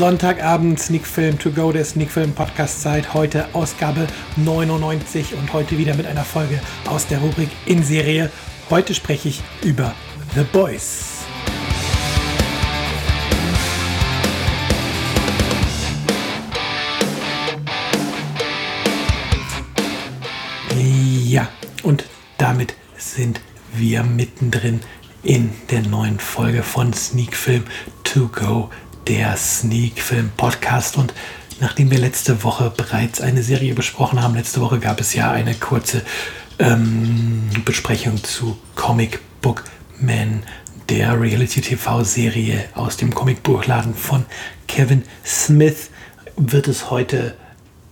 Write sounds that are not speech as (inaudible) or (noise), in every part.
Sonntagabend Sneakfilm to go, der Sneakfilm Podcast Zeit. Heute Ausgabe 99 und heute wieder mit einer Folge aus der Rubrik in Serie. Heute spreche ich über The Boys. Ja, und damit sind wir mittendrin in der neuen Folge von Sneakfilm to go der Sneak Film Podcast. Und nachdem wir letzte Woche bereits eine Serie besprochen haben, letzte Woche gab es ja eine kurze ähm, Besprechung zu Comic Book Man, der Reality-TV-Serie aus dem Comicbuchladen von Kevin Smith, wird es heute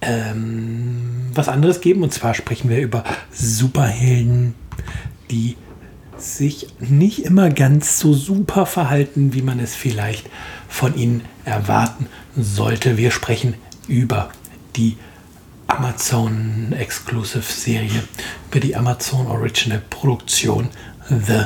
ähm, was anderes geben. Und zwar sprechen wir über Superhelden, die sich nicht immer ganz so super verhalten, wie man es vielleicht von ihnen erwarten sollte. Wir sprechen über die Amazon Exclusive Serie, über die Amazon Original Produktion The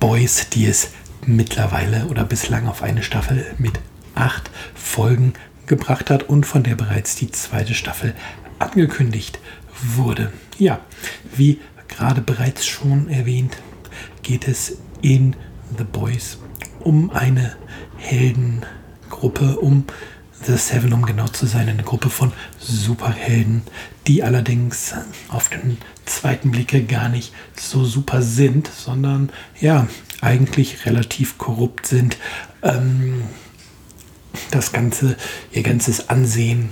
Boys, die es mittlerweile oder bislang auf eine Staffel mit acht Folgen gebracht hat und von der bereits die zweite Staffel angekündigt wurde. Ja, wie gerade bereits schon erwähnt, geht es in The Boys um eine Heldengruppe, um The Seven, um genau zu sein, eine Gruppe von Superhelden, die allerdings auf den zweiten Blicke gar nicht so super sind, sondern ja, eigentlich relativ korrupt sind. Ähm, das Ganze, ihr ganzes Ansehen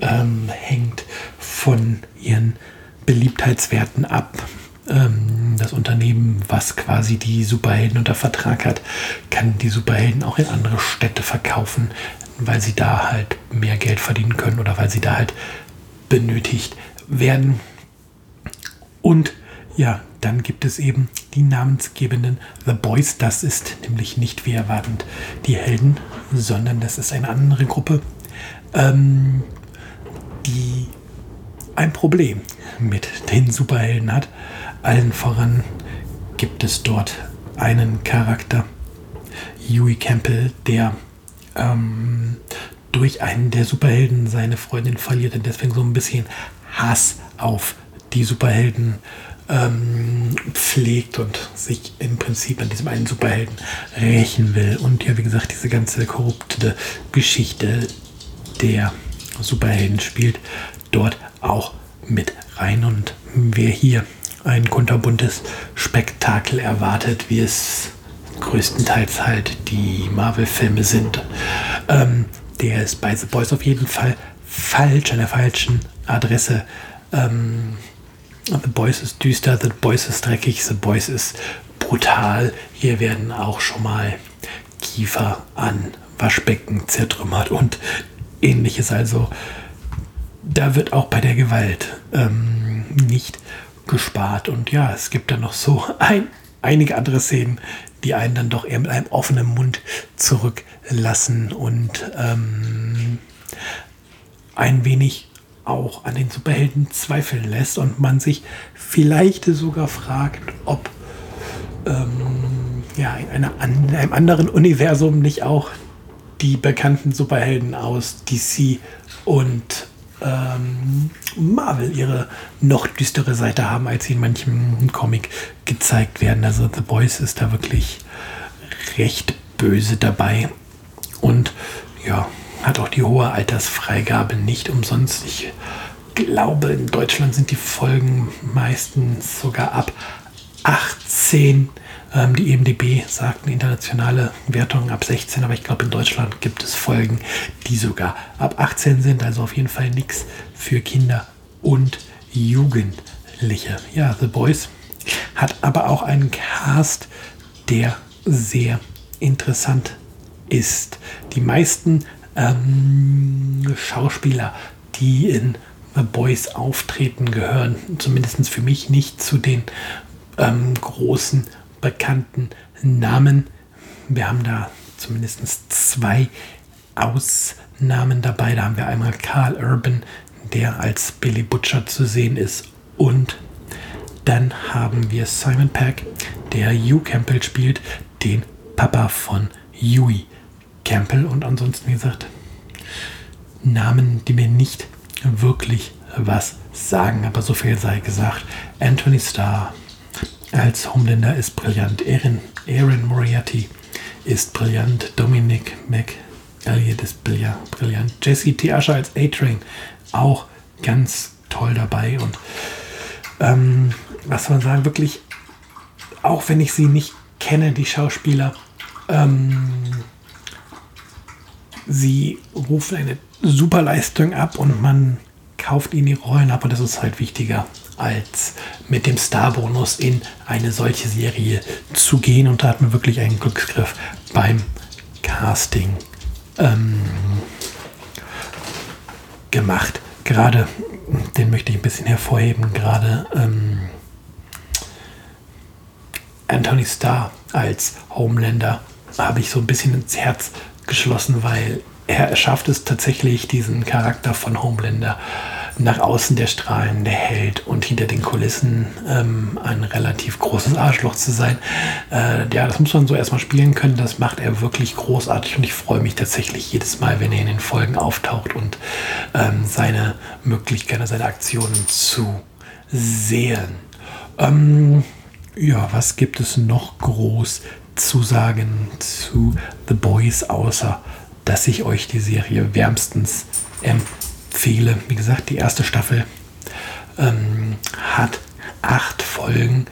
ähm, hängt von ihren Beliebtheitswerten ab ähm, das Unternehmen, was quasi die Superhelden unter Vertrag hat, kann die Superhelden auch in andere Städte verkaufen, weil sie da halt mehr Geld verdienen können oder weil sie da halt benötigt werden. Und ja, dann gibt es eben die namensgebenden The Boys. Das ist nämlich nicht wie erwartend die Helden, sondern das ist eine andere Gruppe, ähm, die ein Problem mit den Superhelden hat. Allen voran gibt es dort einen Charakter, Huey Campbell, der ähm, durch einen der Superhelden seine Freundin verliert und deswegen so ein bisschen Hass auf die Superhelden ähm, pflegt und sich im Prinzip an diesem einen Superhelden rächen will. Und ja, wie gesagt, diese ganze korrupte Geschichte der Superhelden spielt dort auch mit rein. Und wer hier ein kunterbuntes Spektakel erwartet, wie es größtenteils halt die Marvel-Filme sind. Ähm, der ist bei The Boys auf jeden Fall falsch, an der falschen Adresse. Ähm, The Boys ist düster, The Boys ist dreckig, The Boys ist brutal. Hier werden auch schon mal Kiefer an Waschbecken zertrümmert und ähnliches. Also da wird auch bei der Gewalt ähm, nicht gespart. Und ja, es gibt dann noch so (laughs) ein, einige andere Szenen, die einen dann doch eher mit einem offenen Mund zurücklassen und ähm, ein wenig auch an den Superhelden zweifeln lässt und man sich vielleicht sogar fragt, ob ähm, ja, in, einer, in einem anderen Universum nicht auch die bekannten Superhelden aus DC und ähm, Marvel ihre noch düstere Seite haben, als sie in manchem Comic gezeigt werden. Also The Boys ist da wirklich recht böse dabei und ja, hat auch die hohe Altersfreigabe nicht umsonst. Ich glaube, in Deutschland sind die Folgen meistens sogar ab 18 ähm, die EMDB sagt internationale Wertung ab 16, aber ich glaube, in Deutschland gibt es Folgen, die sogar ab 18 sind. Also auf jeden Fall nichts für Kinder und Jugendliche. Ja, The Boys hat aber auch einen Cast, der sehr interessant ist. Die meisten ähm, Schauspieler, die in The Boys auftreten, gehören zumindest für mich nicht zu den ähm, großen bekannten Namen. Wir haben da zumindest zwei Ausnahmen dabei. Da haben wir einmal Carl Urban, der als Billy Butcher zu sehen ist. Und dann haben wir Simon Peck, der Hugh Campbell spielt, den Papa von Huey Campbell. Und ansonsten, wie gesagt, Namen, die mir nicht wirklich was sagen, aber so viel sei gesagt. Anthony Starr als Homelander ist brillant. Aaron, Aaron Moriarty ist brillant. Dominic McElliott ist brillant. Jesse T. Usher als A-Train auch ganz toll dabei. Und ähm, was soll man sagen, wirklich, auch wenn ich sie nicht kenne, die Schauspieler, ähm, sie rufen eine super Leistung ab und man kauft ihnen die Rollen ab und das ist halt wichtiger als mit dem Starbonus in eine solche Serie zu gehen und da hat man wirklich einen Glücksgriff beim Casting ähm, gemacht. Gerade, den möchte ich ein bisschen hervorheben, gerade ähm, Anthony Starr als Homelander habe ich so ein bisschen ins Herz geschlossen, weil er schafft es tatsächlich, diesen Charakter von Homelander nach außen der strahlende Held und hinter den Kulissen ähm, ein relativ großes Arschloch zu sein. Äh, ja, das muss man so erstmal spielen können. Das macht er wirklich großartig und ich freue mich tatsächlich jedes Mal, wenn er in den Folgen auftaucht und ähm, seine Möglichkeiten, seine Aktionen zu sehen. Ähm, ja, was gibt es noch groß zu sagen zu The Boys, außer dass ich euch die Serie wärmstens empfehle. Wie gesagt, die erste Staffel ähm, hat acht Folgen,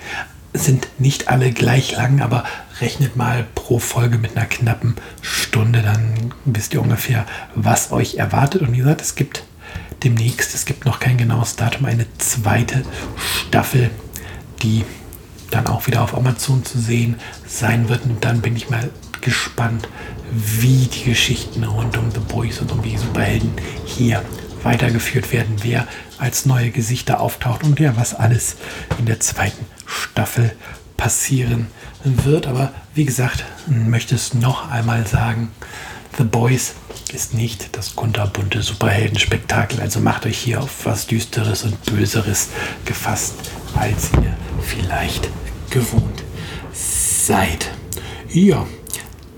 sind nicht alle gleich lang, aber rechnet mal pro Folge mit einer knappen Stunde, dann wisst ihr ungefähr, was euch erwartet. Und wie gesagt, es gibt demnächst, es gibt noch kein genaues Datum, eine zweite Staffel, die dann auch wieder auf Amazon zu sehen sein wird. Und dann bin ich mal gespannt, wie die Geschichten rund um The Boys und um die Superhelden hier weitergeführt werden, wer als neue Gesichter auftaucht und ja, was alles in der zweiten Staffel passieren wird. Aber wie gesagt, möchte es noch einmal sagen, The Boys ist nicht das kunterbunte Superheldenspektakel. Also macht euch hier auf was Düsteres und Böseres gefasst, als ihr vielleicht gewohnt seid. Ja,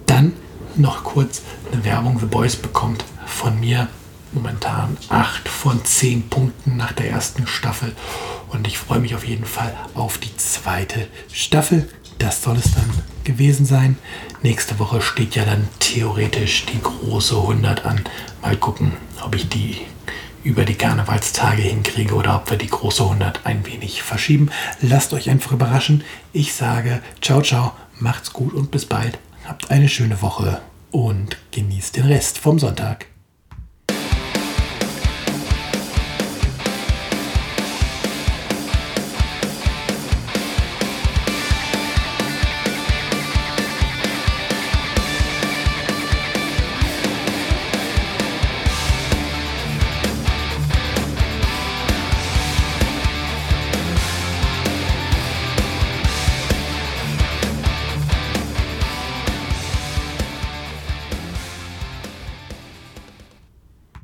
dann noch kurz eine Werbung. The Boys bekommt von mir momentan 8 von 10 Punkten nach der ersten Staffel. Und ich freue mich auf jeden Fall auf die zweite Staffel. Das soll es dann gewesen sein. Nächste Woche steht ja dann theoretisch die große 100 an. Mal gucken, ob ich die über die Karnevalstage hinkriege oder ob wir die große 100 ein wenig verschieben. Lasst euch einfach überraschen. Ich sage ciao, ciao, macht's gut und bis bald. Habt eine schöne Woche und genießt den Rest vom Sonntag.